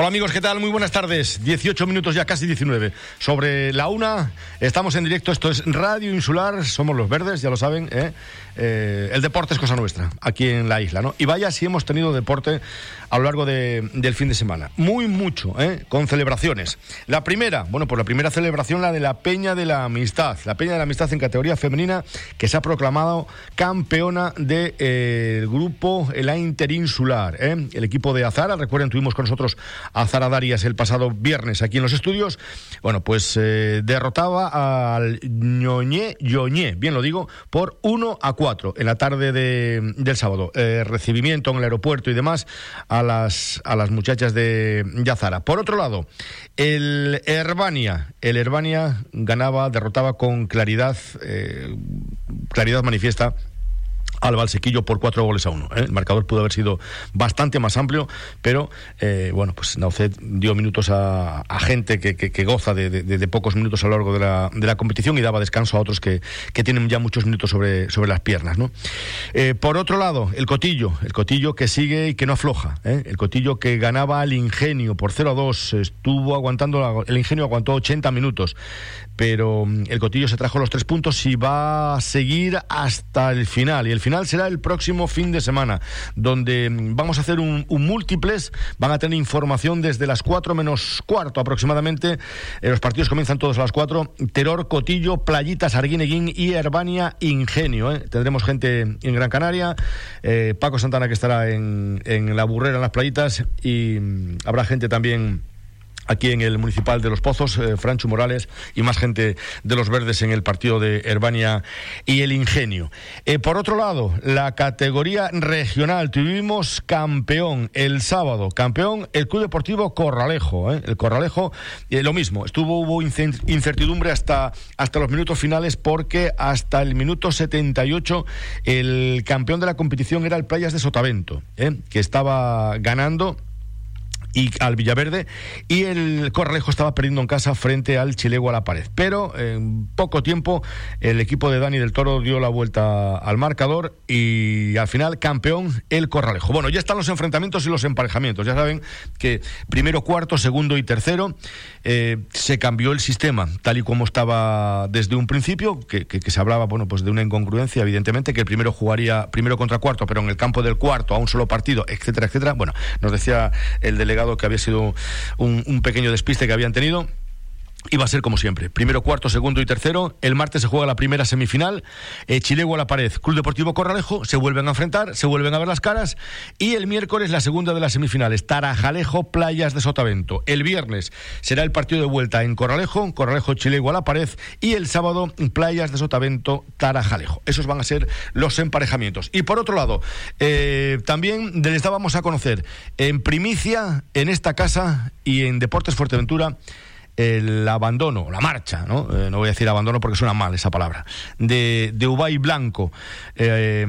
Hola amigos, ¿qué tal? Muy buenas tardes. 18 minutos ya, casi 19. Sobre la una, estamos en directo. Esto es Radio Insular. Somos los verdes, ya lo saben. ¿eh? Eh, el deporte es cosa nuestra, aquí en la isla, ¿no? Y vaya si hemos tenido deporte a lo largo del fin de semana. Muy mucho, ¿eh? Con celebraciones. La primera, bueno, pues la primera celebración, la de la Peña de la Amistad. La Peña de la Amistad en categoría femenina, que se ha proclamado campeona del de, grupo la Interinsular. El equipo de Azara, recuerden, tuvimos con nosotros a Zara Darias el pasado viernes aquí en los estudios. Bueno, pues eh, derrotaba al Ñoñé, Ñoñé, bien lo digo, por 1 a 4 en la tarde de, del sábado. Eh, recibimiento en el aeropuerto y demás a las, a las muchachas de, Azara. Por otro lado, el Herbania, el Herbania ganaba, derrotaba con claridad, eh, claridad manifiesta al Valsequillo por cuatro goles a uno. ¿eh? El marcador pudo haber sido bastante más amplio, pero eh, bueno, pues Naucet dio minutos a, gente que, goza de, pocos minutos a lo largo de la, de competición y daba descanso a otros que, tienen ya muchos minutos sobre, sobre las piernas. ¿no? Eh, por otro lado, el Cotillo, el Cotillo que sigue y que no afloja. El Cotillo que ganaba al Ingenio por 0 a 2, estuvo aguantando, el Ingenio aguantó 80 minutos, pero mm, el Cotillo se trajo los tres puntos y va a seguir hasta el final. Y el final final será el próximo fin de semana, donde mm, vamos a hacer un, múltiples, van a tener información desde las 4 menos cuarto aproximadamente. Eh, los partidos comienzan todos a las 4. Teror, Cotillo, Playitas, Arguineguín y Herbania Ingenio. ¿eh? Tendremos gente en Gran Canaria, eh, Paco Santana que estará en, en la burrera, en las playitas, y mm, habrá gente también aquí en el Municipal de Los Pozos, eh, Francho Morales y más gente de los Verdes en el partido de Herbania y el Ingenio. Eh, por otro lado, la categoría regional, tuvimos campeón el sábado, campeón el Club Deportivo Corralejo. Eh, el Corralejo, lo mismo, estuvo, hubo incertidumbre hasta, hasta los minutos finales porque hasta el minuto 78 el campeón de la competición era el Playas de Sotavento, que estaba ganando y al Villaverde y el Corralejo estaba perdiendo en casa frente al Chilego a la pared. Pero en poco tiempo el equipo de Dani del Toro dio la vuelta al marcador y al final campeón el Corralejo. Bueno, ya están los enfrentamientos y los emparejamientos. Ya saben que primero, cuarto, segundo y tercero eh, se cambió el sistema tal y como estaba desde un principio, que, se hablaba bueno pues de una incongruencia, evidentemente, que el primero jugaría primero contra cuarto, pero en el campo del cuarto a un solo partido, etcétera, etcétera. Bueno, nos decía el delegado que había sido un, pequeño despiste que habían tenido. Y va a ser como siempre. Primero, cuarto, segundo y tercero. El martes se juega la primera semifinal. Eh, Chilego a la pared. Club Deportivo Corralejo. Se vuelven a enfrentar, se vuelven a ver las caras. Y el miércoles la segunda de las semifinales. Tarajalejo, Playas de Sotavento. El viernes será el partido de vuelta en Corralejo. Corralejo, Chilego a la pared. Y el sábado, Playas de Sotavento, Tarajalejo. Esos van a ser los emparejamientos. Y por otro lado, eh, también les dábamos a conocer en primicia en esta casa y en Deportes Fuerteventura el abandono, la marcha, ¿no? Eh, no voy a decir abandono porque suena mal esa palabra, de, de Ubay Blanco. Eh,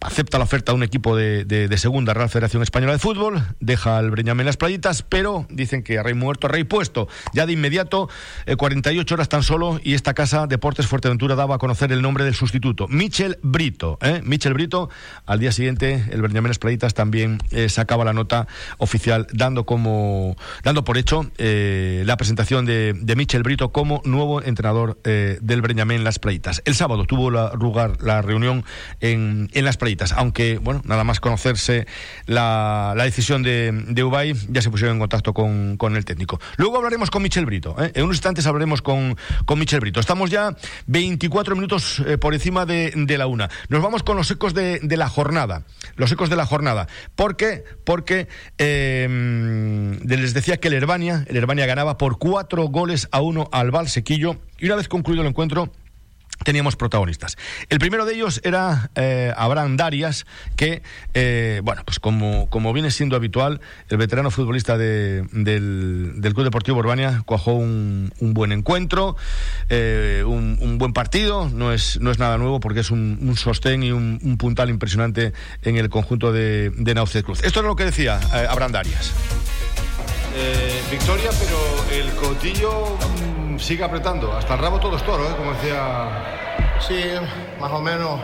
acepta la oferta de un equipo de, segunda Real Federación Española de Fútbol, deja al Breñamén las playitas, pero dicen que a rey muerto, rey puesto. Ya de inmediato, 48 eh, horas tan solo, y esta casa, Deportes Fuerteventura, daba a conocer el nombre del sustituto, Michel Brito. Michel Brito, al día siguiente, el Breñamén las playitas también sacaba la nota oficial, dando, como, dando por hecho la presentación de, Michel Brito como nuevo entrenador del Breñamén las playitas. El sábado tuvo lugar la reunión en, en las playitas aunque, bueno, nada más conocerse la, decisión de, de Ubay, ya se pusieron en contacto con, el técnico. Luego hablaremos con Michel Brito, ¿eh? en unos instantes hablaremos con, con Michel Brito. Estamos ya 24 minutos eh, por encima de, la una. Nos vamos con los ecos de, la jornada, los ecos de la jornada. ¿Por qué? Porque eh, les decía que el Herbania, el Herbania ganaba por cuatro goles a uno al Valsequillo y una vez concluido el encuentro teníamos protagonistas. El primero de ellos era eh, Abraham Darias, que, eh, bueno, pues como, como viene siendo habitual, el veterano futbolista del, Club Deportivo Urbania cuajó un, buen encuentro, eh, un, buen partido, no es, no es nada nuevo porque es un, sostén y un, puntal impresionante en el conjunto de, de Naucet Cruz. Esto es lo que decía Abraham Darias. Victoria, pero el cotillo sigue apretando. Hasta el rabo todo es toro, ¿eh? como decía. Sí, más o menos.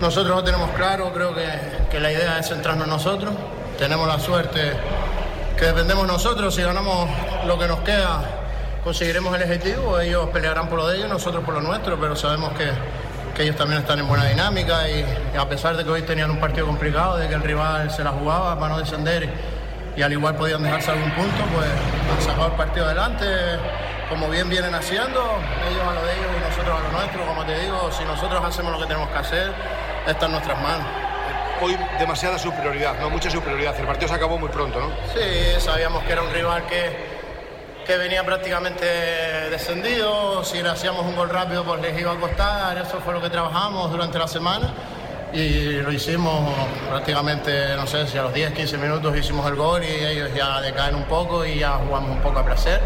Nosotros lo tenemos claro, creo que, que la idea es centrarnos nosotros. Tenemos la suerte que dependemos nosotros. Si ganamos lo que nos queda, conseguiremos el objetivo. Ellos pelearán por lo de ellos, nosotros por lo nuestro, pero sabemos que, que ellos también están en buena dinámica y, y, a pesar de que hoy tenían un partido complicado, de que el rival se la jugaba para no descender y, al igual podían dejarse algún punto, pues han sacado el partido adelante como bien vienen haciendo, ellos a lo de ellos y nosotros a lo nuestro, como te digo, si nosotros hacemos lo que tenemos que hacer, está en nuestras manos. Hoy demasiada superioridad, ¿no? Mucha superioridad. El partido se acabó muy pronto, ¿no? Sí, sabíamos que era un rival que, que venía prácticamente descendido. Si le hacíamos un gol rápido, pues les iba a costar. Eso fue lo que trabajamos durante la semana. Y lo hicimos prácticamente, no sé si a los 10, 15 minutos hicimos el gol y ellos ya decaen un poco y ya jugamos un poco a placer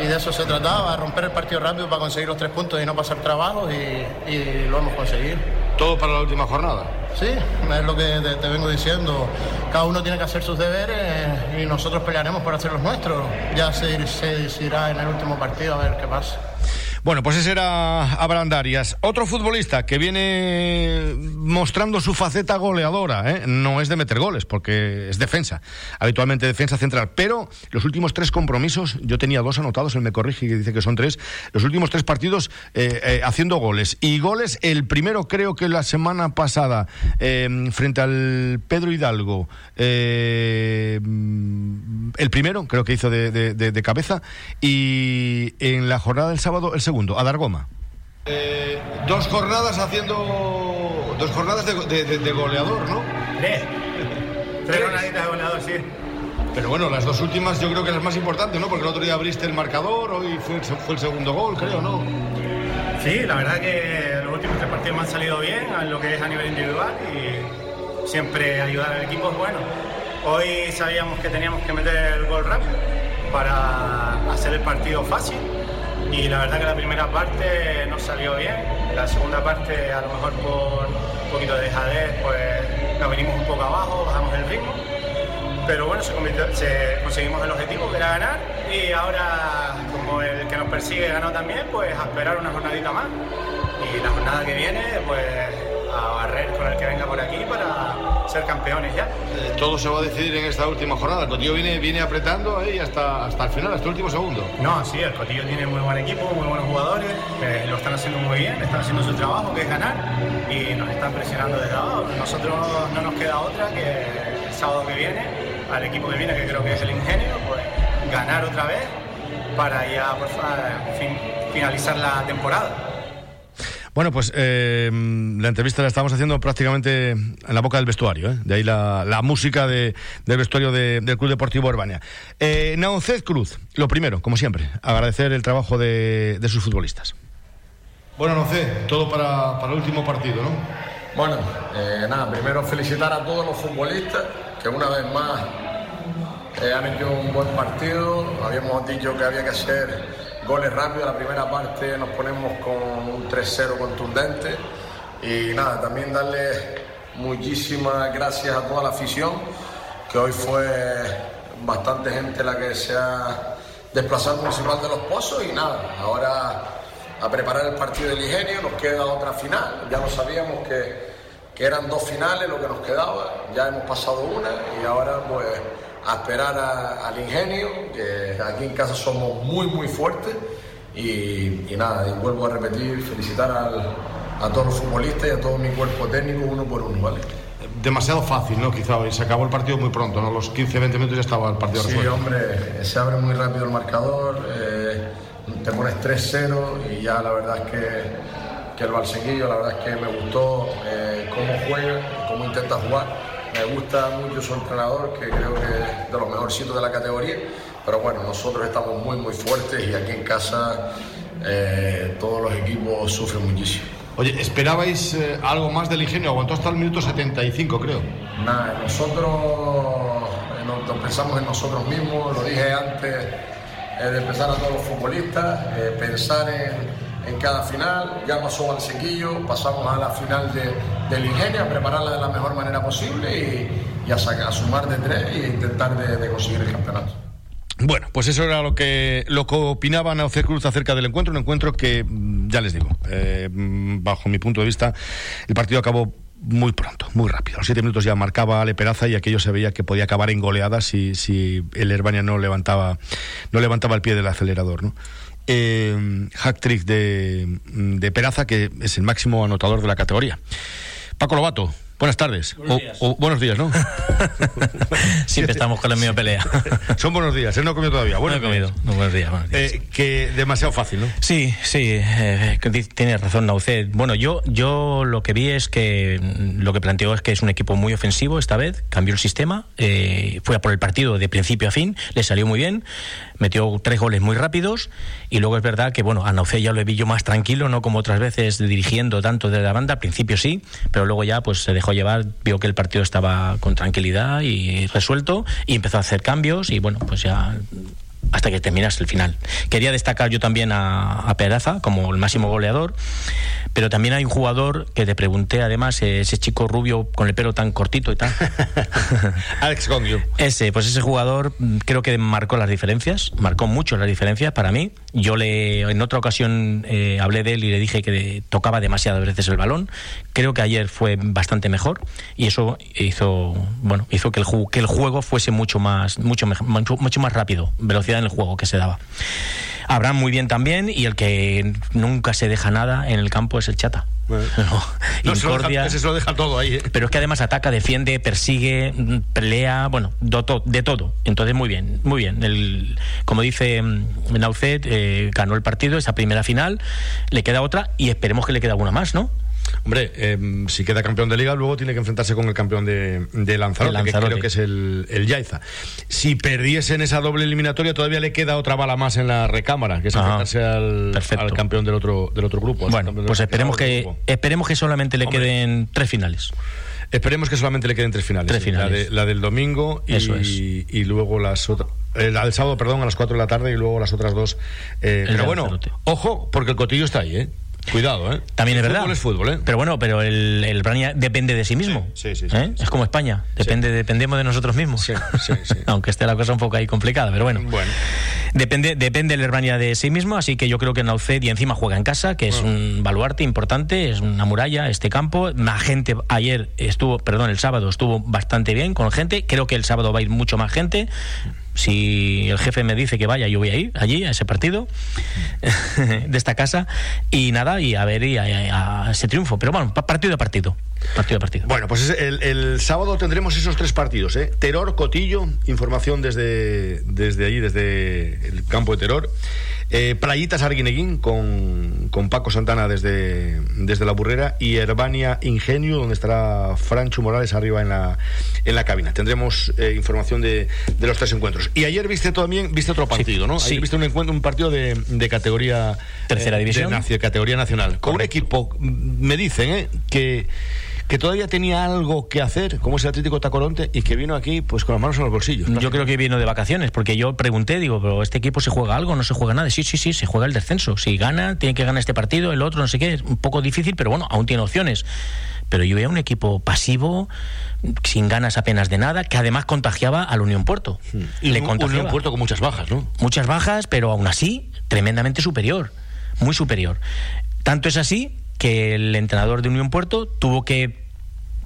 y de eso se trataba, romper el partido rápido para conseguir los tres puntos y no pasar trabajos y, y lo hemos conseguido. ¿Todo para la última jornada? Sí, es lo que te, te, vengo diciendo. Cada uno tiene que hacer sus deberes y nosotros pelearemos por hacer los nuestros. Ya se, se decidirá en el último partido a ver qué pasa. Bueno, pues ese era Abraham Darias. Otro futbolista que viene mostrando su faceta goleadora, ¿eh? no es de meter goles, porque es defensa, habitualmente defensa central. Pero los últimos tres compromisos, yo tenía dos anotados, él me corrige y dice que son tres, los últimos tres partidos eh, eh, haciendo goles. Y goles, el primero creo que la semana pasada, eh, frente al Pedro Hidalgo, el primero creo que hizo de, de, de, de cabeza, y en la jornada del sábado el segundo segundo, a Dargoma. Eh, dos jornadas haciendo. Dos jornadas de, de, de goleador, ¿no? Tres. Tres jornaditas de goleador, sí. Pero bueno, las dos últimas yo creo que las más importantes, ¿no? Porque el otro día abriste el marcador, hoy fue, fue el segundo gol, creo, ¿no? Sí, la verdad que los últimos tres partidos me han salido bien, en lo que es a nivel individual, y siempre ayudar al equipo es bueno. Hoy sabíamos que teníamos que meter el gol rápido para hacer el partido fácil y la verdad que la primera parte no salió bien, la segunda parte a lo mejor por un poquito de dejadez pues nos venimos un poco abajo, bajamos el ritmo, pero bueno, se, se conseguimos el objetivo que era ganar. Y ahora como el que nos persigue ganó también, pues a esperar una jornadita más. Y la jornada que viene pues a barrer con el que venga por aquí para ser campeones ya. Eh, todo se va a decidir en esta última jornada. El Cotillo viene, viene apretando ahí hasta, hasta el final, hasta el último segundo. No, sí, el Cotillo tiene muy buen equipo, muy buenos jugadores, eh, lo están haciendo muy bien, están haciendo su trabajo, que es ganar, y nos están presionando desde abajo. Nosotros no nos queda otra que el sábado que viene, al equipo que viene, que creo que es el Ingenio, pues ganar otra vez para ya por fin, finalizar la temporada. Bueno, pues eh, la entrevista la estamos haciendo prácticamente en la boca del vestuario, ¿eh? de ahí la, la música de, del vestuario de, del Club Deportivo Urbania. Eh, Cruz, lo primero, como siempre, agradecer el trabajo de, de sus futbolistas. Bueno, Naunced, todo para, para, el último partido, ¿no? Bueno, eh, nada, primero felicitar a todos los futbolistas que una vez más eh, han hecho un buen partido. Habíamos dicho que había que hacer goles rápidos. La primera parte nos ponemos con un 3-0 contundente. Y nada, también darle muchísimas gracias a toda la afición, que hoy fue bastante gente la que se ha desplazado al Municipal de los Pozos. Y nada, ahora a preparar el partido del Ingenio, nos queda otra final. Ya lo sabíamos que, que eran dos finales lo que nos quedaba, ya hemos pasado una y ahora pues a esperar a, al ingenio, que aquí en casa somos muy, muy fuertes. Y, y nada, y vuelvo a repetir, felicitar al, a todos los futbolistas y a todo mi cuerpo técnico uno por uno, ¿vale? Demasiado fácil, ¿no? Quizá, y se acabó el partido muy pronto, ¿no? Los 15-20 minutos ya estaba el partido Sí, resuelto. hombre, se abre muy rápido el marcador, eh, te pones 3-0 y ya la verdad es que, que el Balsequillo, la verdad es que me gustó eh, cómo juega, cómo intenta jugar me gusta mucho su entrenador, que creo que es de los mejorcitos de la categoría. Pero bueno, nosotros estamos muy, muy fuertes y aquí en casa eh, todos los equipos sufren muchísimo. Oye, ¿esperabais eh, algo más del ingenio? Aguantó hasta el minuto 75, creo. Nada, nosotros eh, pensamos en nosotros mismos, lo dije antes eh, de empezar a todos los futbolistas, eh, pensar en en cada final, ya pasó al sequillo, pasamos a la final de, del ingenio, a prepararla de la mejor manera posible y, y a, sacar, a, sumar de tres e intentar de, conseguir el campeonato. Bueno, pues eso era lo que lo que opinaba Nauce Cruz acerca del encuentro, un encuentro que, ya les digo, eh, bajo mi punto de vista, el partido acabó muy pronto, muy rápido. A los siete minutos ya marcaba Ale Peraza y aquello se veía que podía acabar en goleadas si, si el Herbania no levantaba, no levantaba el pie del acelerador. ¿no? Eh, de, de Peraza, que es el máximo anotador de la categoría. Paco Lobato, Buenas tardes. Buenos días. O, o, buenos días, ¿no? Siempre estamos con la misma pelea. Son buenos días, él no ha comido todavía. Bueno, no he comido. No, buenos días, buenos días. Eh, que demasiado fácil, ¿no? Sí, sí, eh, tienes razón, Naucet. Bueno, yo, yo lo que vi es que lo que planteó es que es un equipo muy ofensivo esta vez, cambió el sistema, eh, fue a por el partido de principio a fin, le salió muy bien, metió tres goles muy rápidos y luego es verdad que, bueno, a Naucet ya lo vi yo más tranquilo, no como otras veces dirigiendo tanto desde la banda, al principio sí, pero luego ya pues se dejó llevar, vio que el partido estaba con tranquilidad y resuelto y empezó a hacer cambios y bueno, pues ya hasta que terminase el final. Quería destacar yo también a, a, Peraza como el máximo goleador, pero también hay un jugador que te pregunté, además, ese chico rubio con el pelo tan cortito y tal. Alex Gongio. Ese, pues ese jugador creo que marcó las diferencias, marcó mucho las diferencias para mí. Yo le en otra ocasión eh, hablé de él y le dije que tocaba demasiadas veces el balón. Creo que ayer fue bastante mejor y eso hizo, bueno, hizo que el, que el juego fuese mucho más, mucho, mucho, mucho más rápido, velocidad en el juego que se daba. Abraham muy bien también y el que nunca se deja nada en el campo es el Chata. Bueno. No, se, lo deja, se lo deja todo ahí. ¿eh? Pero es que además ataca, defiende, persigue, pelea, bueno, de, to, de todo. Entonces, muy bien, muy bien. El, como dice Naucet, eh, ganó el partido, esa primera final, le queda otra y esperemos que le quede alguna más, ¿no? Hombre, eh, si queda campeón de liga, luego tiene que enfrentarse con el campeón de, de Lanzarote, Lanzarote, que creo que es el, el Yaiza. Si perdiese en esa doble eliminatoria, todavía le queda otra bala más en la recámara, que es Ajá. enfrentarse al, al, campeón del otro, del otro grupo. Bueno, pues esperemos que, esperemos que solamente le Hombre. queden tres finales. Esperemos que solamente le queden tres finales. Tres finales. La, de, la del domingo y, Eso es. y luego las otras. Eh, la del sábado, perdón, a las 4 de la tarde y luego las otras dos. Eh, pero bueno, ojo, porque el cotillo está ahí, ¿eh? Cuidado, ¿eh? También el es verdad. Fútbol es fútbol, ¿eh? Pero bueno, pero el, el Brania depende de sí mismo. Sí, sí, sí, ¿eh? sí Es como España. Depende, dependemos de nosotros mismos. Sí, sí, sí. Aunque esté la cosa un poco ahí complicada, pero bueno. Bueno. Depende, depende el Herbania de sí mismo, así que yo creo que Naucet y encima juega en casa, que es Bueno. un baluarte importante, es una muralla este campo. La gente ayer estuvo, perdón, el sábado estuvo bastante bien con gente. Creo que el sábado va a ir mucho más gente. Si el jefe me dice que vaya, yo voy a ir allí, a ese partido de esta casa. Y nada, y a ver y a, ese triunfo. Pero bueno, pa- partido a partido. Partido a partido. Bueno, pues es- el, el sábado tendremos esos tres partidos, ¿eh? Teror, Cotillo, información desde, desde allí, desde el campo de Teror. Eh, Playitas Arguineguín con, con Paco Santana desde, desde la burrera y Herbania Ingenio, donde estará Francho Morales arriba en la, en la cabina. Tendremos eh, información de, de los tres encuentros. Y ayer viste también viste otro partido, ¿no? Ayer sí. viste un encuentro, un partido de, de categoría Tercera eh, división. de categoría nacional. Con un equipo, mm, me dicen, ¿eh? que que todavía tenía algo que hacer, como es el Atlético Tacoronte, y que vino aquí pues con las manos en los bolsillos. Yo creo que vino de vacaciones, porque yo pregunté, digo, pero este equipo se juega algo, no se juega nada. Sí, sí, sí, se juega el descenso. Si gana, tiene que ganar este partido, el otro, no sé qué. Es un poco difícil, pero bueno, aún tiene opciones. Pero yo veía un equipo pasivo, sin ganas apenas de nada, que además contagiaba al Unión Puerto. Y Le un, contagiaba. un puerto con muchas bajas, ¿no? Muchas bajas, pero aún así, tremendamente superior. Muy superior. Tanto es así que el entrenador de Unión Puerto tuvo que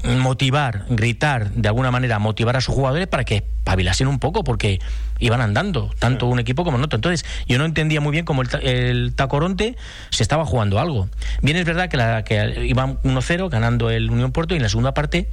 motivar, gritar, de alguna manera, motivar a sus jugadores para que espabilasen un poco, porque iban andando, tanto un equipo como el otro. Entonces, yo no entendía muy bien cómo el, el Tacoronte se estaba jugando algo. Bien, es verdad que, la, que iban 1-0 ganando el Unión Puerto y en la segunda parte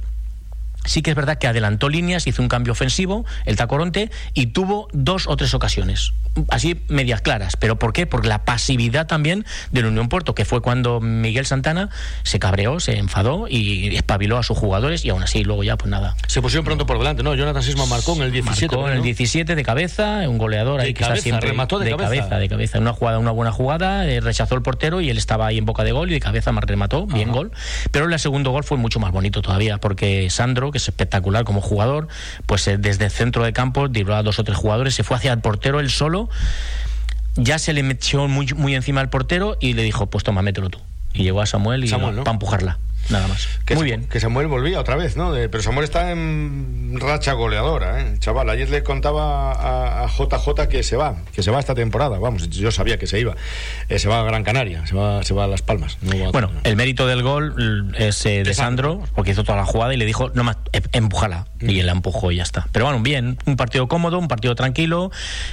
Sí que es verdad que adelantó líneas, hizo un cambio ofensivo, el Tacoronte, y tuvo dos o tres ocasiones, así medias claras. ¿Pero por qué? Por la pasividad también del Unión Puerto, que fue cuando Miguel Santana se cabreó, se enfadó y espabiló a sus jugadores, y aún así luego ya, pues nada. Se pusieron pronto por delante, ¿no? Jonathan Sisma marcó en el 17. Marcó en el ¿no? 17 de cabeza, un goleador De ahí que cabeza, está siempre remató de cabeza. de cabeza, una jugada, una buena jugada, eh, rechazó el portero y él estaba ahí en boca de gol y de cabeza más remató, bien gol. Pero el segundo gol fue mucho más bonito todavía, porque Sandro, que es espectacular como jugador, pues eh, desde el centro de campo dribló a dos o tres jugadores, se fue hacia el portero él solo, ya se le metió muy, muy encima al portero y le dijo, pues toma, mételo tú. Y llegó a Samuel y Samuel, ¿no? para empujarla. Nada más. Que Muy bien. Que Samuel volvía otra vez, ¿no? De- pero Samuel está en racha goleadora, ¿eh? Chaval, ayer le contaba a, a JJ que se va, que se va esta temporada. Vamos, yo sabía que se iba. Eh, se va a Gran Canaria, se va, se va a Las Palmas. no va a- Bueno, el mérito del gol mm, es eh, de Sandro, porque hizo toda la jugada y le dijo, no más, em- empújala. Y él la empujó y ya está. Pero bueno, bien, un partido cómodo, un partido tranquilo.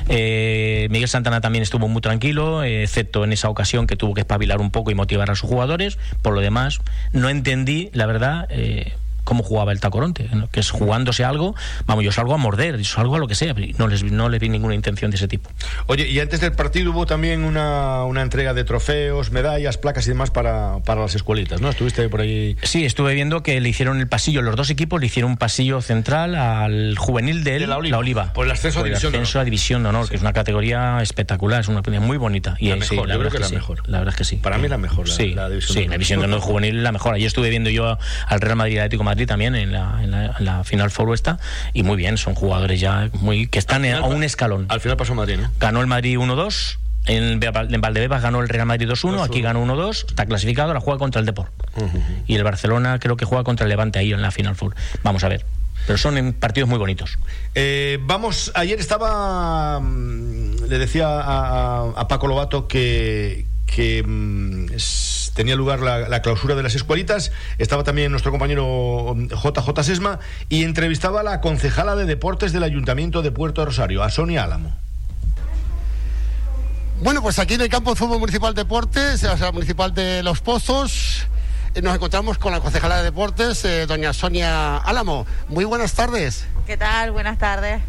Eh, Miguel Santana también estuvo muy tranquilo, eh, excepto en esa ocasión que tuvo que espabilar un poco y motivar a sus jugadores. Por lo demás, no entendí, la verdad, eh, cómo jugaba el Tacoronte, ¿no? que es jugándose algo, vamos, yo salgo a morder, yo salgo a lo que sea, no les, no les vi ninguna intención de ese tipo. Oye, y antes del partido hubo también una, una entrega de trofeos, medallas, placas y demás para, para las escuelitas, ¿no? Estuviste por ahí. Sí, estuve viendo que le hicieron el pasillo, los dos equipos le hicieron un pasillo central al juvenil de, De la la, Oliva. Por el ascenso a División de ascenso a División de Honor, que es una categoría espectacular, es una categoría muy bonita. Y La mejor, sí, yo la creo que es la sí, mejor. La verdad es que sí. Para mí la mejor, la- sí, la División sí, de la Honor. División de Honor juvenil es la mejor. Ayer estuve viendo yo al Real Madrid Atlético de También en la, en la, en la final Four esta y muy bien, son jugadores ya muy que están a un escalón. Al final pasó Madrid, ¿no? Ganó el Madrid 1-2. En, en Valdebebas ganó el Real Madrid 2-1, aquí ganó 1-2, está clasificado, ahora juega contra el Deport. Y el Barcelona creo que juega contra el Levante ahí en la Final Four. Vamos a ver. Pero son en partidos muy bonitos. Eh, vamos, ayer estaba. mm, Le decía a, a- a Paco Lobato que. Que mm, tenía lugar la, la clausura de las escuelitas. Estaba también nuestro compañero mm, JJ Sesma y entrevistaba a la concejala de deportes del Ayuntamiento de Puerto Rosario, a Sonia Álamo. Bueno, pues aquí en el campo de fútbol municipal deportes, o sea, municipal de Los Pozos, eh, nos encontramos con la concejala de deportes, eh, doña Sonia Álamo. Muy buenas tardes. ¿Qué tal? Buenas tardes.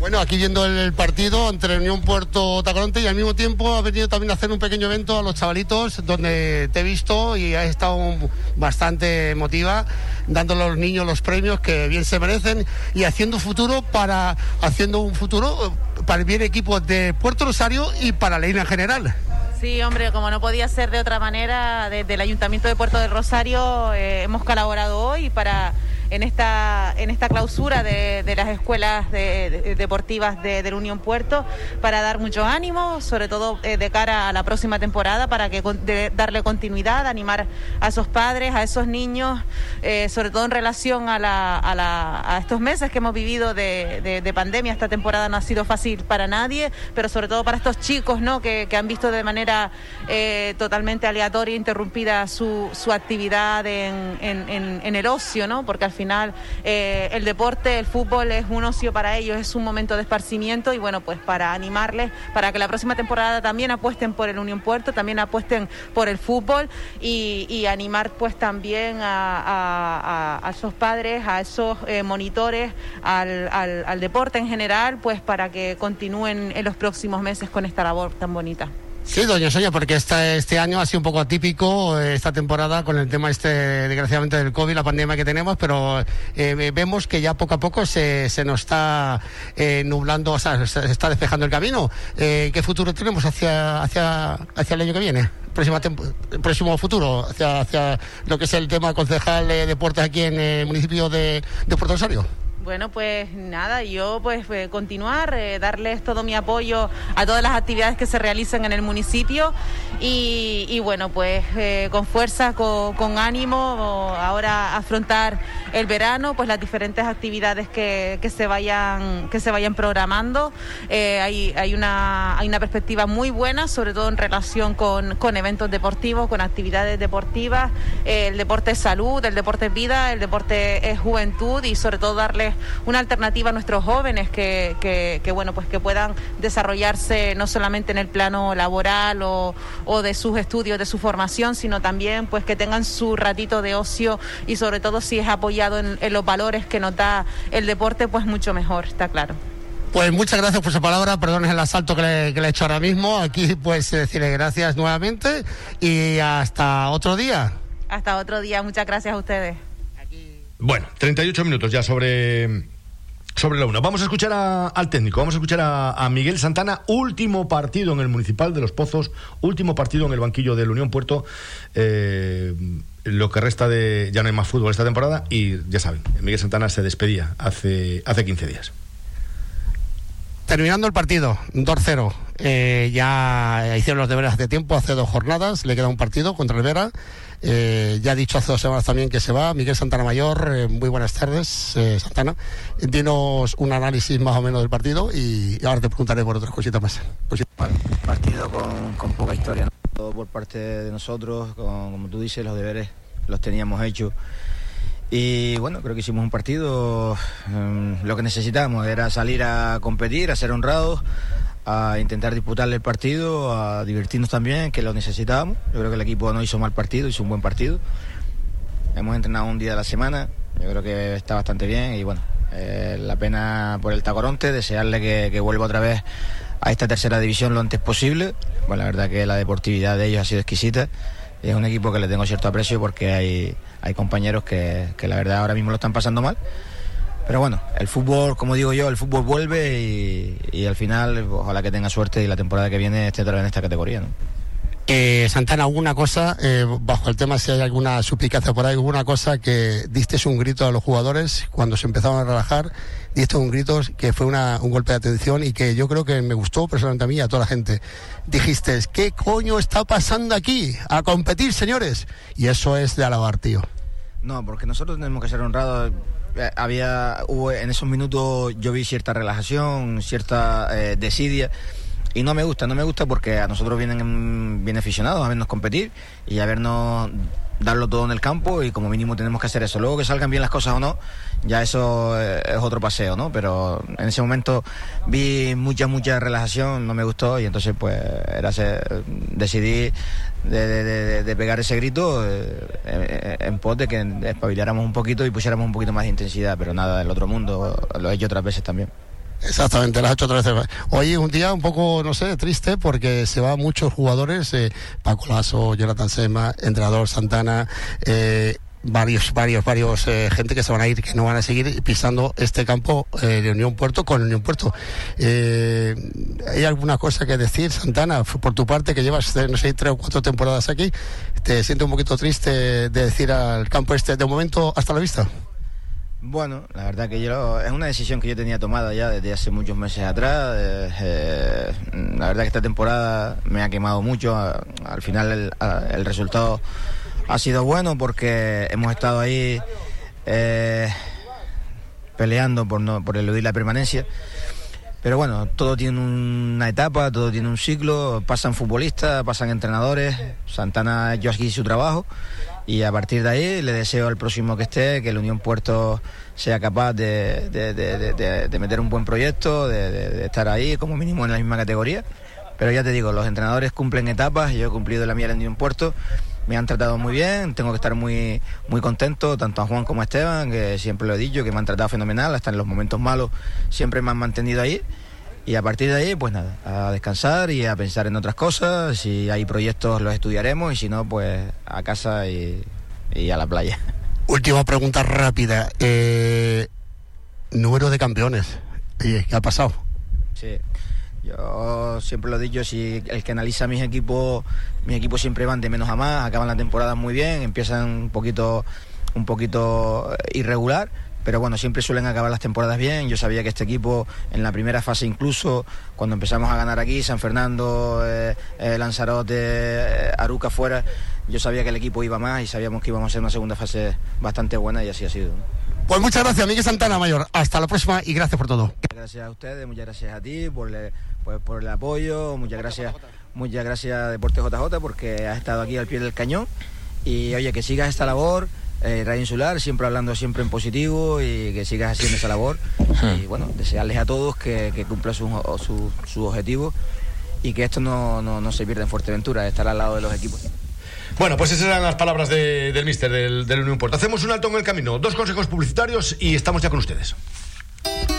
Bueno, aquí viendo el partido entre Unión Puerto Tacoronte y al mismo tiempo ha venido también a hacer un pequeño evento a los chavalitos donde te he visto y has estado bastante emotiva dándole a los niños los premios que bien se merecen y haciendo futuro para haciendo un futuro eh, para el bien equipo de Puerto Rosario y para la isla en general. Sí, hombre, como no podía ser de otra manera, desde el Ayuntamiento de Puerto del Rosario eh, hemos colaborado hoy para en esta en esta clausura de, las escuelas de- de- deportivas de, del Unión Puerto para dar mucho ánimo, sobre todo eh, de cara a la próxima temporada, para que darle continuidad, animar a esos padres, a esos niños, eh, sobre todo en relación a, la, a, la- a estos meses que hemos vivido de, de- de pandemia. Esta temporada no ha sido fácil para nadie, pero sobre todo para estos chicos ¿no? que, que han visto de manera eh, totalmente aleatoria, interrumpida su, su actividad en- en el ocio, ¿no? porque al final eh, el deporte, el fútbol es un ocio para ellos, es un momento de esparcimiento y bueno, pues para animarles, para que la próxima temporada también apuesten por el Unión Puerto, también apuesten por el fútbol y, y animar pues también a, a- esos padres, a esos eh, monitores, al, al- al deporte en general, pues para que continúen en los próximos meses con esta labor tan bonita. Sí, doña Sonia, porque esta, este año ha sido un poco atípico, eh, esta temporada, con el tema este, desgraciadamente, del COVID, la pandemia que tenemos, pero eh, vemos que ya poco a poco se, se nos está eh, nublando, o sea, se está despejando el camino. Eh, ¿Qué futuro tenemos hacia, hacia, hacia el año que viene? Próximo futuro, hacia, hacia lo que es el tema concejal de deportes aquí en el municipio de, de Puerto Rosario. Bueno, pues nada, yo pues eh, continuar, eh, darles todo mi apoyo a todas las actividades que se realizan en el municipio y, y bueno, pues eh, con fuerza, con, ánimo, ahora afrontar el verano, pues las diferentes actividades que, que se vayan que se vayan programando. Hay, hay, una, hay una perspectiva muy buena, sobre todo en relación con, con eventos deportivos, con actividades deportivas. El deporte es salud, el deporte es vida, el deporte es juventud y sobre todo darles una alternativa a nuestros jóvenes que, que, que, bueno pues que puedan desarrollarse no solamente en el plano laboral o, o de sus estudios, de su formación, sino también pues que tengan su ratito de ocio y sobre todo si es apoyado en, en los valores que nos da el deporte, pues mucho mejor, está claro. Pues muchas gracias por su palabra, perdones el asalto que le, que le he hecho ahora mismo. Aquí pues eh, decirle gracias nuevamente y hasta otro día. Hasta otro día, muchas gracias a ustedes. Bueno, 38 minutos ya sobre, sobre la una. Vamos a escuchar a- al técnico, vamos a escuchar a, a Miguel Santana, último partido en el Municipal de Los Pozos, último partido en el banquillo del Unión Puerto. eh, lo que resta de. Ya no hay más fútbol esta temporada y ya saben, Miguel Santana se despedía hace, hace 15 días. Terminando el partido, 2-0. Eh, ya hicieron los deberes hace tiempo, hace dos jornadas. Le queda un partido contra el Vera. Eh, ya ha dicho hace dos semanas también que se va. Miguel Santana Mayor, eh, muy buenas tardes, eh, Santana. Dinos un análisis más o menos del partido y, ahora te preguntaré por otras cositas más. partido con, poca historia. Todo por parte de nosotros, como tú dices, los deberes los teníamos hechos. Y bueno, creo que hicimos un partido, em, lo que necesitábamos era salir a competir, a ser honrados, a intentar disputarle el partido, a divertirnos también, que lo necesitábamos. Yo creo que el equipo no hizo mal partido, hizo un buen partido. Hemos entrenado un día de la semana, yo creo que está bastante bien y bueno, eh, la pena por el Tacoronte, desearle que, que, vuelva otra vez a esta tercera división lo antes posible. Bueno, la verdad que la deportividad de ellos ha sido exquisita. Es un equipo que le tengo cierto aprecio porque hay, hay compañeros que, que la verdad ahora mismo lo están pasando mal pero bueno, el fútbol, como digo yo, el fútbol vuelve y, al final, ojalá que tenga suerte y la temporada que viene esté otra en esta categoría. ¿no? Eh, Santana, alguna cosa, eh, bajo el tema si hay alguna suplicacia por ahí, alguna cosa que diste un grito a los jugadores cuando se empezaron a relajar, diste un grito que fue una, un golpe de atención y que yo creo que me gustó personalmente a mí y a toda la gente. Dijiste, ¿qué coño está pasando aquí? A competir, señores. Y eso es de alabar, tío. No, porque nosotros tenemos que ser honrados había hubo en esos minutos yo vi cierta relajación, cierta eh, desidia y no me gusta, no me gusta porque a nosotros vienen bien aficionados a vernos competir y a vernos darlo todo en el campo y como mínimo tenemos que hacer eso. Luego que salgan bien las cosas o no, ya eso eh, es otro paseo, ¿no? Pero en ese momento vi mucha, mucha relajación, no me gustó y entonces pues era decidí de, pegar ese grito eh, en pos que espabiláramos un poquito y pusiéramos un poquito más de intensidad, pero nada del otro mundo, lo he hecho otras veces también. Exactamente, las otra vez. Hoy es un día un poco, no sé, triste porque se van muchos jugadores, eh, Paco Lazo, Jonathan Sema, entrenador Santana, varios, varios, varios eh, gente que se van a ir, que no van a seguir pisando este campo eh, de Unión Puerto con Unión Puerto. Eh, ¿Hay alguna cosa que decir, Santana, por tu parte, que llevas, no sé, tres o cuatro temporadas aquí? ¿Te sientes un poquito triste de decir al campo este de momento hasta la vista? Bueno, la verdad que yo es una decisión que yo tenía tomada ya desde hace muchos meses atrás. Eh, eh, la verdad que esta temporada me ha quemado mucho. Al final el, resultado ha sido bueno porque hemos estado ahí eh, peleando por, no, por eludir la permanencia. Pero bueno, todo tiene una etapa, todo tiene un ciclo, pasan futbolistas, pasan entrenadores, Santana hecho aquí su trabajo. Y a partir de ahí le deseo al próximo que esté que el Unión Puerto sea capaz de, de, meter un buen proyecto, de, estar ahí como mínimo en la misma categoría. Pero ya te digo, los entrenadores cumplen etapas, yo he cumplido la mía en Unión Puerto, me han tratado muy bien, tengo que estar muy, muy contento, tanto a Juan como a Esteban, que siempre lo he dicho, que me han tratado fenomenal, hasta en los momentos malos siempre me han mantenido ahí. Y a partir de ahí, pues nada, a descansar y a pensar en otras cosas. Si hay proyectos, los estudiaremos y si no, pues a casa y, a la playa. Última pregunta rápida. Eh, número de campeones. ¿Qué ha pasado? Sí. Yo siempre lo he dicho, si el que analiza mis equipos, mis equipos siempre van de menos a más, acaban la temporada muy bien, empiezan un poquito, un poquito irregular pero bueno, siempre suelen acabar las temporadas bien. Yo sabía que este equipo en la primera fase incluso, cuando empezamos a ganar aquí, San Fernando, eh, eh, Lanzarote, eh, Aruca fuera, yo sabía que el equipo iba más y sabíamos que íbamos a ser una segunda fase bastante buena y así ha sido. Pues muchas gracias, Miguel Santana Mayor. Hasta la próxima y gracias por todo. Gracias a ustedes, muchas gracias a ti por, pues, por el apoyo, muchas gracias, muchas gracias Deportes JJ porque has estado aquí al pie del cañón y oye, que sigas esta labor eh, Radio Insular, siempre hablando siempre en positivo y que sigas haciendo esa labor. Y bueno, desearles a todos que, que cumplan sus su, objetivos y que esto no, no, se pierda en Fuerteventura, estar al lado de los equipos. Bueno, pues esas eran las palabras del mister del, del Unión Puerto. Hacemos un alto en el camino, dos consejos publicitarios y estamos ya con ustedes.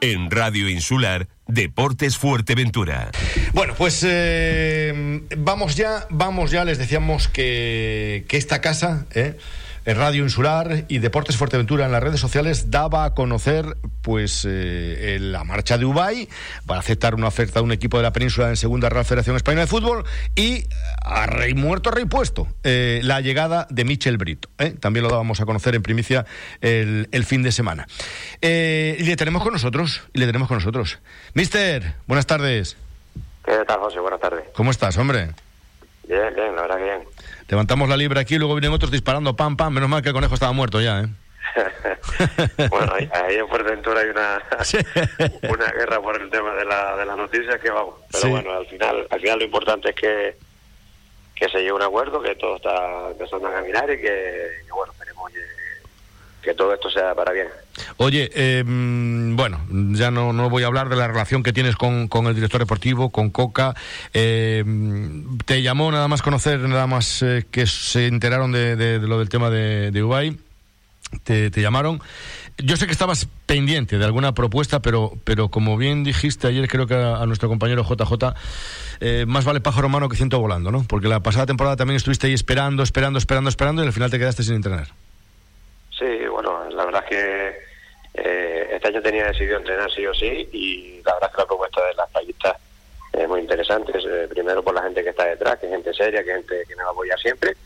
En Radio Insular, Deportes Fuerteventura. Bueno, pues eh, vamos ya, vamos ya, les decíamos que, que esta casa, eh, Radio Insular y Deportes Fuerteventura en las redes sociales daba a conocer pues eh, la marcha de Ubay para aceptar una oferta de un equipo de la península en Segunda Real Federación Española de Fútbol y a rey muerto, rey puesto, eh, la llegada de Michel Brito. ¿eh? También lo dábamos a conocer en primicia el, el fin de semana. Eh, y le tenemos con nosotros, y le tenemos con nosotros. Mister, buenas tardes. ¿Qué tal, José? Buenas tardes. ¿Cómo estás, hombre? Bien, bien, la verdad que bien. Levantamos la libra aquí y luego vienen otros disparando, pam, pam. Menos mal que el conejo estaba muerto ya, ¿eh? bueno, ahí, en Fuerteventura hay una, una guerra por el tema de la, de las noticias que vamos. Pero Sí. bueno, al final, al final lo importante es que, que se llegue a un acuerdo, que todo está empezando a caminar y que, que, bueno, esperemos que, que todo esto sea para bien. Oye, eh, bueno, ya no, no voy a hablar de la relación que tienes con, con el director deportivo, con Coca. Eh, te llamó nada más conocer, nada más eh, que se enteraron de, lo del tema de, de. Te, llamaron. Yo sé que estabas pendiente de alguna propuesta, pero, pero como bien dijiste ayer, creo que a, a nuestro compañero JJ, eh, más vale pájaro humano que ciento volando, ¿no? Porque la pasada temporada también estuviste ahí esperando, esperando, esperando, esperando y al final te quedaste sin entrenar. Sí, bueno, la verdad que eh, este año tenía decidido entrenar sí o sí y la verdad es que la propuesta de las playistas es muy interesante. Es, eh, primero por la gente que está detrás, que es gente seria, que es gente que me va a apoyar siempre.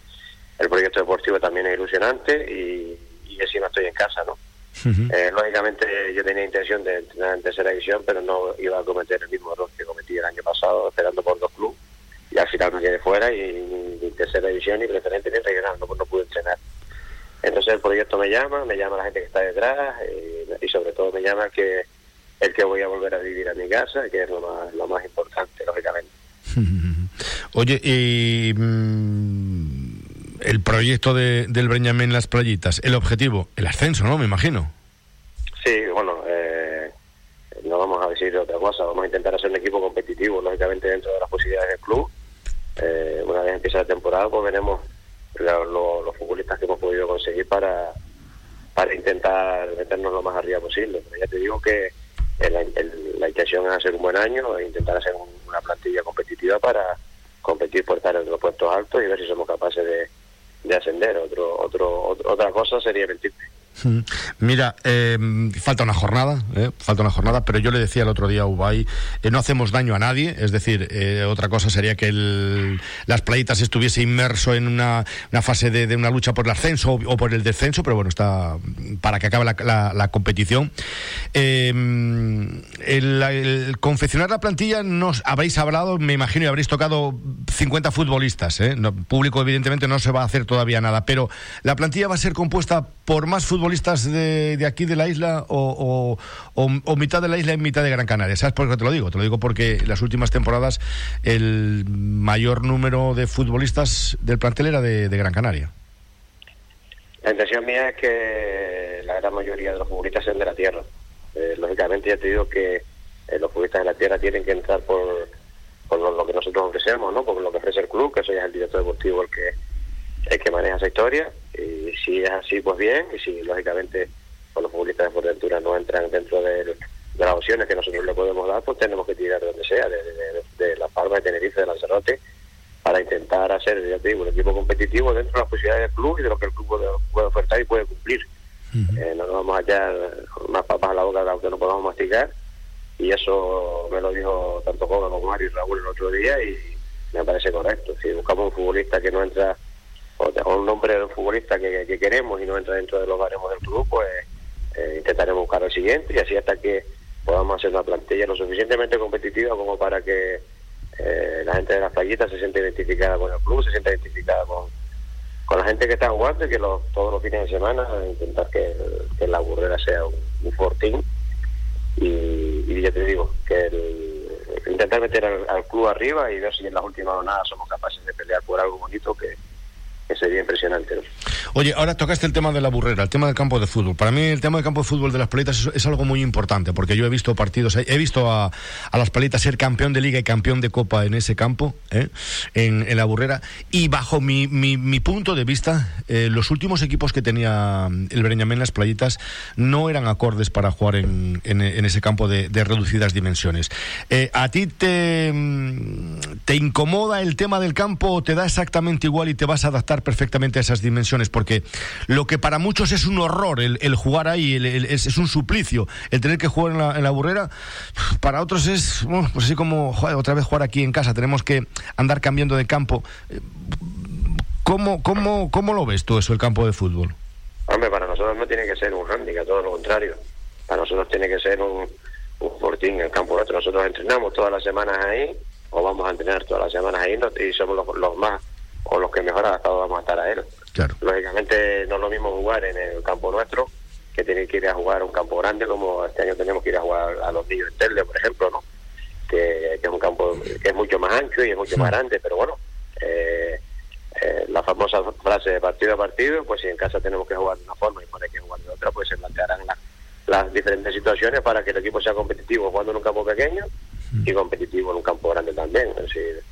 El proyecto deportivo también es ilusionante y, y encima estoy en casa, ¿no? Eh, lógicamente yo tenía intención de entrenar en tercera división, pero no iba a cometer el mismo error que cometí el año pasado esperando por dos clubes y al final me quedé fuera y ni tercera división ni preferente ni regional, no, no pude entrenar. Entonces el proyecto me llama, me llama la gente que está detrás eh, y sobre todo me llama el que el que voy a volver a vivir a mi casa, que es lo más, lo más importante, lógicamente. Oye, y mm, el proyecto de, del Breñamén Las Playitas, el objetivo, el ascenso, ¿no? Me imagino. Sí, bueno, eh, no vamos a decir otra cosa, vamos a intentar hacer un equipo competitivo, lógicamente dentro de las posibilidades del club. Eh, una vez empiece la temporada, pues veremos lo- lo- los futbolistas que hemos podido conseguir para, para intentar meternos lo más arriba posible. Pero ya te digo que la intención es hacer un buen año e intentar hacer un- una plantilla competitiva para competir por estar en los puestos altos y ver si somos capaces de, de ascender. Otro, otro, otro- otra cosa sería mentirte. Mm. Mira, eh, falta una jornada, eh, falta una jornada, pero yo le decía el otro día a Ubay, eh, no hacemos daño a nadie, es decir, eh, otra cosa sería que las playitas estuviese inmerso en una, una fase de, una lucha por el ascenso o, por el descenso, pero bueno, está para que acabe la, competición. Eh, el, el confeccionar la plantilla, nos habréis hablado, me imagino, y habréis tocado 50 futbolistas. No, público evidentemente no se va a hacer todavía nada, pero la plantilla va a ser compuesta por más futbolistas de, de aquí de la isla o, mitad de la isla y mitad de Gran Canaria. ¿Sabes por qué te lo digo? Te lo digo porque en las últimas temporadas el mayor número de futbolistas del plantel era de, Gran Canaria. La intención mía es que la gran mayoría de los futbolistas sean de la tierra. Eh, lógicamente ya te digo que eh, los futbolistas de la tierra tienen que entrar por, por lo, lo que nosotros ofrecemos, ¿no? Por lo que ofrece el club, que eso ya es el director deportivo el que el que maneja esa historia. Y si es así, pues bien. Y si lógicamente pues, los futbolistas de Fuerteventura no entran dentro de, las opciones que nosotros le podemos dar, pues tenemos que tirar de donde sea, de, de- de La Palma, de Tenerife, de Lanzarote, para intentar hacer, ya te digo, un equipo competitivo dentro de las posibilidades del club y de lo que el club puede, puede ofertar y puede cumplir. Eh, no nos vamos a echar más papas a la boca de las que no podamos masticar y eso me lo dijo tanto Coca como Mario y Raúl el otro día y me parece correcto. Si buscamos un futbolista que no entra, o, un nombre de un futbolista que, que queremos y no entra dentro de los baremos del club, pues eh, intentaremos buscar el siguiente y así hasta que podamos hacer una plantilla lo suficientemente competitiva como para que eh, la gente de las playitas se siente identificada con el club, se siente identificada con, con la gente que está jugando y que todos los fines de semana intentar que, la burrera sea un, un fortín. Y, y ya te digo que el- intentar meter al, al club arriba y ver si en las últimas jornadas somos capaces de pelear por algo bonito que, sería impresionante. Oye, ahora tocaste el tema de la burrera, el tema del campo de fútbol. Para mí el tema del campo de fútbol de las palitas es, algo muy importante, porque yo he visto partidos, he visto a, las palitas ser campeón de liga y campeón de copa en ese campo, ¿eh? en, en la burrera, y bajo mi, punto de vista, eh, los últimos equipos que tenía el Breñamén, las playitas, no eran acordes para jugar en, en, en ese campo de, de reducidas dimensiones. Eh, ¿A ti te, mm, te incomoda el tema del campo o te da exactamente igual y te vas a adaptar perfectamente a esas dimensiones? Porque lo que para muchos es un horror el, jugar ahí, el- es, un suplicio el tener que jugar en la, en la burrera, para otros es, pues así como otra vez jugar aquí en casa, tenemos que andar cambiando de campo. Eh, ¿Cómo, cómo, cómo lo ves tú eso, el campo de fútbol? Hombre, para nosotros no tiene que ser un handicap, todo lo contrario. Para nosotros tiene que ser un, un en el campo nuestro. Nosotros entrenamos todas las semanas ahí, o vamos a entrenar todas las semanas ahí, y somos los más, o los que mejor adaptados vamos a estar a él. Claro. Lógicamente no es lo mismo jugar en el campo nuestro que tener que ir a jugar a un campo grande, como este año tenemos que ir a jugar a los niños en Telde, por ejemplo, ¿no? Que, que es un campo que es mucho más ancho y es mucho más grande, pero bueno, eh, eh, la famosa frase de partido a partido, pues si en casa tenemos que jugar de una forma y por ahí que jugar de otra, pues se plantearán la- las diferentes situaciones para que el equipo sea competitivo jugando en un campo pequeño y competitivo en un campo grande también. Es decir,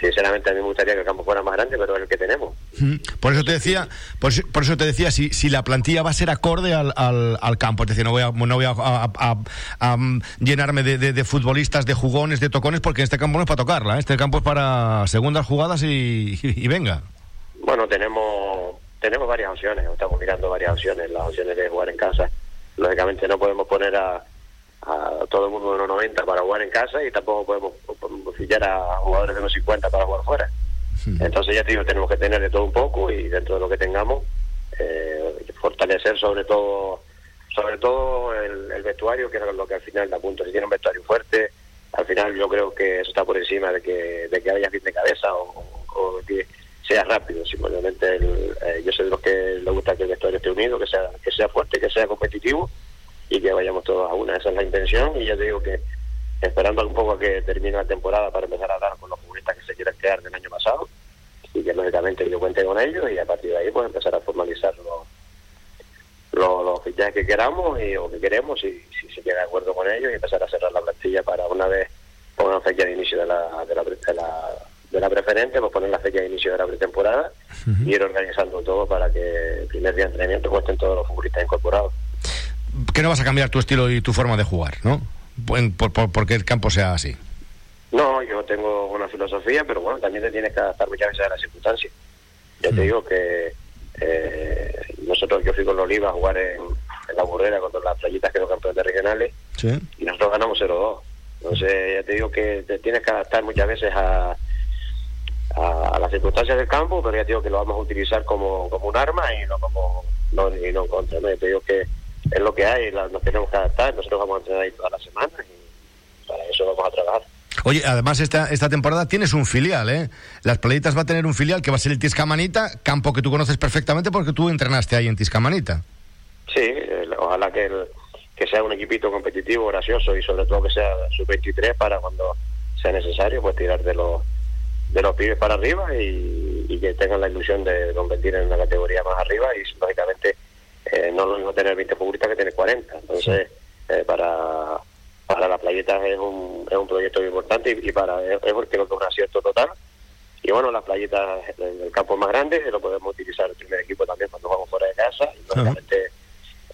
sinceramente a mí me gustaría que el campo fuera más grande, pero es el que tenemos. Por eso te decía, por eso, por eso te decía si, si la plantilla va a ser acorde al, al, al campo, es decir, no voy a, no voy a, a- a- a, llenarme de, de- de futbolistas, de jugones, de tocones, porque este campo no es para tocarla, ¿eh? este campo es para segundas jugadas y, y- y venga. Bueno, tenemos tenemos varias opciones, estamos mirando varias opciones. Las opciones de jugar en casa, lógicamente no podemos poner a, a todo el mundo de unos 90 para jugar en casa y tampoco podemos, fichar a jugadores de unos 50 para jugar fuera. Entonces ya te digo, tenemos que tener de todo un poco y dentro de lo que tengamos, eh, fortalecer sobre todo sobre todo el, el vestuario, que es lo que al final da punto. Si tiene un vestuario fuerte, al final yo creo que eso está por encima de que, de que haya fin de cabeza o, o que sea rápido. Simplemente el- eh, yo soy de los que le gusta que el vestuario esté unido, que sea, que sea fuerte, que sea competitivo y que vayamos todos a una. Esa es la intención y ya te digo que esperando un poco a que termine la temporada para empezar a hablar con los futbolistas que se quieran quedar del año pasado y que lógicamente yo cuente con ellos y a partir de ahí pues empezar a formalizar los, los, los fichajes que queramos y, o que queremos y si se llega de acuerdo con ellos y empezar a cerrar la plantilla para una vez poner la fecha de inicio de la, de la, de la, de la preferente, pues poner la fecha de inicio de la pretemporada y ir organizando todo para que el primer día de entrenamiento estén todos los futbolistas incorporados. Que no vas a cambiar tu estilo y tu forma de jugar, ¿no? Por, por- por- porque el campo sea así. No, yo tengo una filosofía, pero bueno, también te tienes que adaptar muchas veces a las circunstancias. Ya te digo que eh, nosotros, yo fui con Oliva a jugar en, en la burrera contra las playitas que son campeones regionales Sí. y nosotros ganamos 0-2. Entonces, ya te digo que te tienes que adaptar muchas veces a, a, a las circunstancias del campo, pero ya te digo que lo vamos a utilizar como, como un arma y no como no, y no en contra. ¿no? Ya te digo que es lo que hay, la- nos tenemos que adaptar, nosotros vamos a entrenar ahí todas las semanas y para eso vamos a trabajar. Oye, además esta, esta temporada tienes un filial, ¿eh? Las Playitas va a tener un filial que va a ser el Tiscamanita, campo que tú conoces perfectamente porque tú entrenaste ahí en Tiscamanita. Sí, ojalá que, el- que sea un equipito competitivo, gracioso y sobre todo que sea sub-23 para cuando sea necesario pues tirar de los de los pibes para arriba y, y que tengan la ilusión de competir en una categoría más arriba y lógicamente eh, no es lo mismo tener 20 futbolistas que tener 40. Entonces, eh, para para la playeta es un, es un proyecto muy importante y, y para es, creo que es un acierto total. Y bueno, las playetas en el campo más grande lo podemos utilizar el primer equipo también cuando vamos fuera de casa. Y lógicamente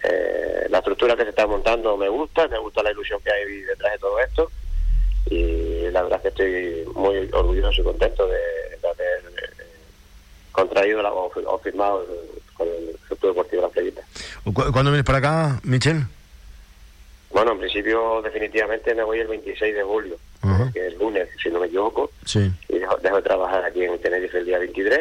eh, la estructura que se está montando me gusta, me gusta la ilusión que hay detrás de todo esto. Y la verdad es que estoy muy orgulloso y contento de, de haber eh, contraído la, o, o firmado con el Club Deportivo de la Playita. ¿Cu- ¿Cuándo vienes para acá, Michel? Bueno, en principio definitivamente me voy el 26 de julio, que es el lunes, si no me equivoco, Sí. y dejo, dejo de trabajar aquí en Tenerife el día 23.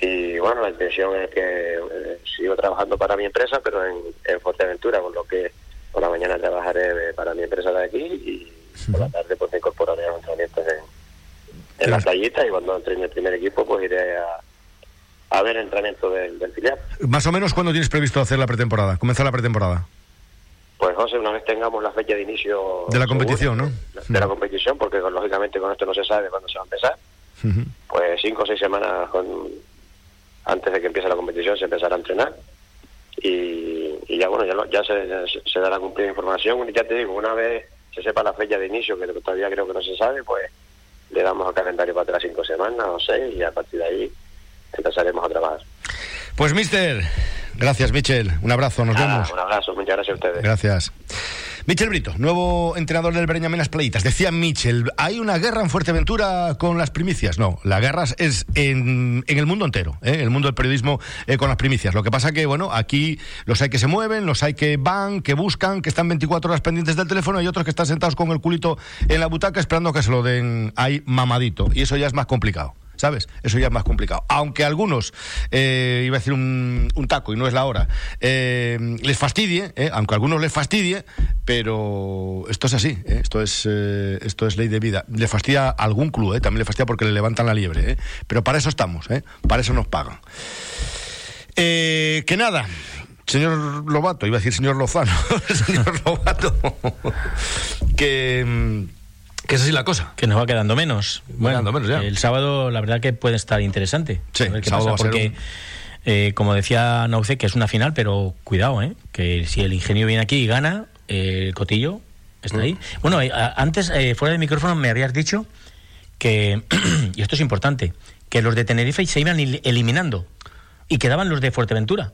Y bueno, la intención es que eh, sigo trabajando para mi empresa, pero en, en Fuerteventura, con lo que por la mañana trabajaré para mi empresa de aquí y por la tarde pues me incorporaré a los entrenamientos en, en la playita y cuando entre en el primer equipo pues iré a, a ver el entrenamiento del, del filial. Más o menos, ¿cuándo tienes previsto hacer la pretemporada? Comenzar la pretemporada. Pues José, una vez tengamos la fecha de inicio... De la competición, ¿no? De la competición, porque lógicamente con esto no se sabe cuándo se va a empezar. Pues cinco o seis semanas con, antes de que empiece la competición se empezará a entrenar. Y, y ya bueno, ya, lo- ya se, se dará cumplida información. Y ya te digo, una vez se sepa la fecha de inicio, que todavía creo que no se sabe, pues le damos al calendario para atrás cinco semanas o seis y a partir de ahí empezaremos a trabajar. Pues, mister, gracias, Michel. Un abrazo, nos vemos. un abrazo, muchas gracias a ustedes. Gracias. Michel Brito, nuevo entrenador del Breñamén Las Playitas. Decía Michel, ¿hay una guerra en Fuerteventura con las primicias? No, la guerra es en, en el mundo entero, ¿eh? el mundo del periodismo eh, con las primicias. Lo que pasa que, bueno, aquí los hay que se mueven, los hay que van, que buscan, que están 24 horas pendientes del teléfono y otros que están sentados con el culito en la butaca esperando que se lo den ahí mamadito. Y eso ya es más complicado. ¿Sabes? Eso ya es más complicado. Aunque a algunos, eh, iba a decir un, taco y no es la hora, eh, les fastidie, eh, aunque a algunos les fastidie, pero esto es así, esto, es, esto es ley de vida. Le fastidia a algún club, también le fastidia porque le levantan la liebre, pero para eso estamos, para eso nos pagan. Que nada. Señor Lobato, iba a decir señor Lozano, señor Lobato, que, mm, que es así la cosa. Que nos va quedando menos. Bueno, quedando menos ya. el sábado la verdad que puede estar interesante. Sí, el sábado pasa, va a ser porque, eh, como decía Nauce, que es una final, pero cuidado, ¿eh? que si el ingenio viene aquí y gana, eh, el cotillo está ahí. Bueno, eh, antes, fuera del micrófono, me habías dicho que, y esto es importante, que los de Tenerife se iban eliminando y quedaban los de Fuerteventura.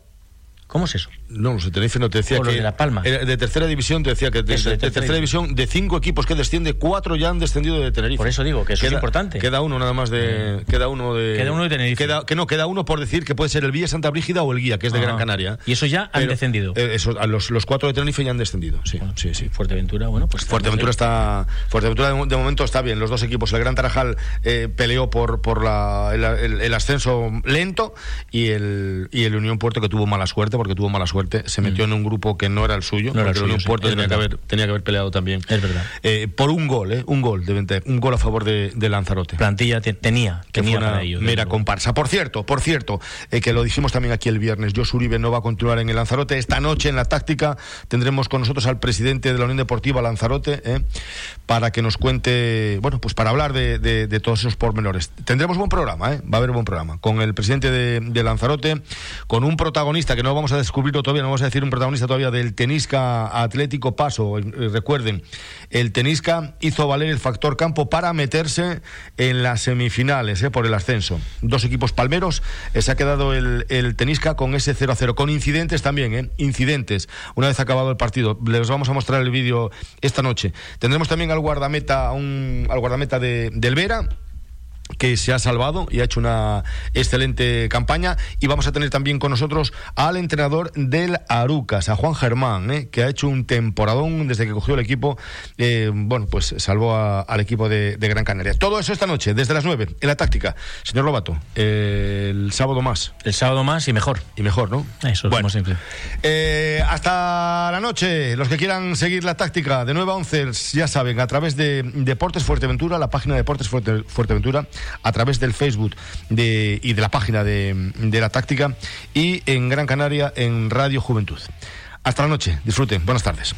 ¿Cómo es eso? No, los de Tenerife no te decía O los que. de La Palma. de tercera división te decía que de, Eso, de de tercera, tercera división, de cinco equipos que desciende, cuatro ya han descendido de Tenerife. Por eso digo que eso es importante. Queda uno nada más de. Queda uno de. Queda uno de Tenerife. Queda, que no, queda uno por decir que puede ser el Villa Santa Brígida o el Guía, que es de Ah. Gran Canaria. Y eso ya han Pero, descendido. eh, eso, a los, los cuatro de Tenerife ya han descendido. Sí, sí, sí. Fuerteventura, bueno, pues. Fuerteventura está Fuerteventura de, de momento está bien los dos equipos el Gran Tarajal eh, peleó por por la- el, el- el ascenso lento y el y el Unión Puerto que tuvo mala suerte porque tuvo mala suerte se metió en un grupo que no era el suyo Mm. No era el suyo, sí, Puerto tenía que haber tenía que haber peleado también Es verdad. Eh, por un gol eh, un gol de un gol a favor de, de Lanzarote Plantilla te- tenía, que tenía fue una para ello. mera desde luego. comparsa. Por cierto, por cierto, eh, que lo dijimos también aquí el viernes, Josu Uribe no va a continuar en el Lanzarote. Esta noche en la táctica tendremos con nosotros al presidente de la Unión Deportiva Lanzarote eh, para que nos cuente, bueno, pues para hablar de, de- de todos esos pormenores. Tendremos buen programa, eh, va a haber buen programa, con el presidente de, de Lanzarote, con un protagonista que no vamos a descubrirlo todavía, no vamos a decir un protagonista todavía del Tenisca Atlético Paso. Eh, recuerden, el Tenisca hizo valer el factor campo para meterse en las semifinales eh, por el ascenso. Dos equipos palmeros, eh, se ha quedado el, Tenisca con ese 0 a 0, con incidentes también, eh, incidentes, una vez acabado el partido. Les vamos a mostrar el vídeo esta noche. Tendremos también al guardameta, un, al guardameta de, del Vera que se ha salvado y ha hecho una excelente campaña. Y vamos a tener también con nosotros al entrenador del Arucas, a Juan Germán, ¿eh? que ha hecho un temporadón desde que cogió el equipo. eh, bueno, pues salvó a- al equipo de, de Gran Canaria. Todo eso esta noche, desde las 9, en la táctica. Señor Lobato, eh, el sábado más. El sábado más y mejor. Y mejor, ¿no? Eso, Bueno. como siempre. Eh, hasta la noche, los que quieran seguir la táctica de 9 a 11, ya saben, a través de Deportes Fuerteventura, la página de Deportes Fuerte- Fuerteventura, a través del Facebook de- y de la página de, de la táctica y en Gran Canaria en Radio Juventud. Hasta la noche, disfruten, buenas tardes.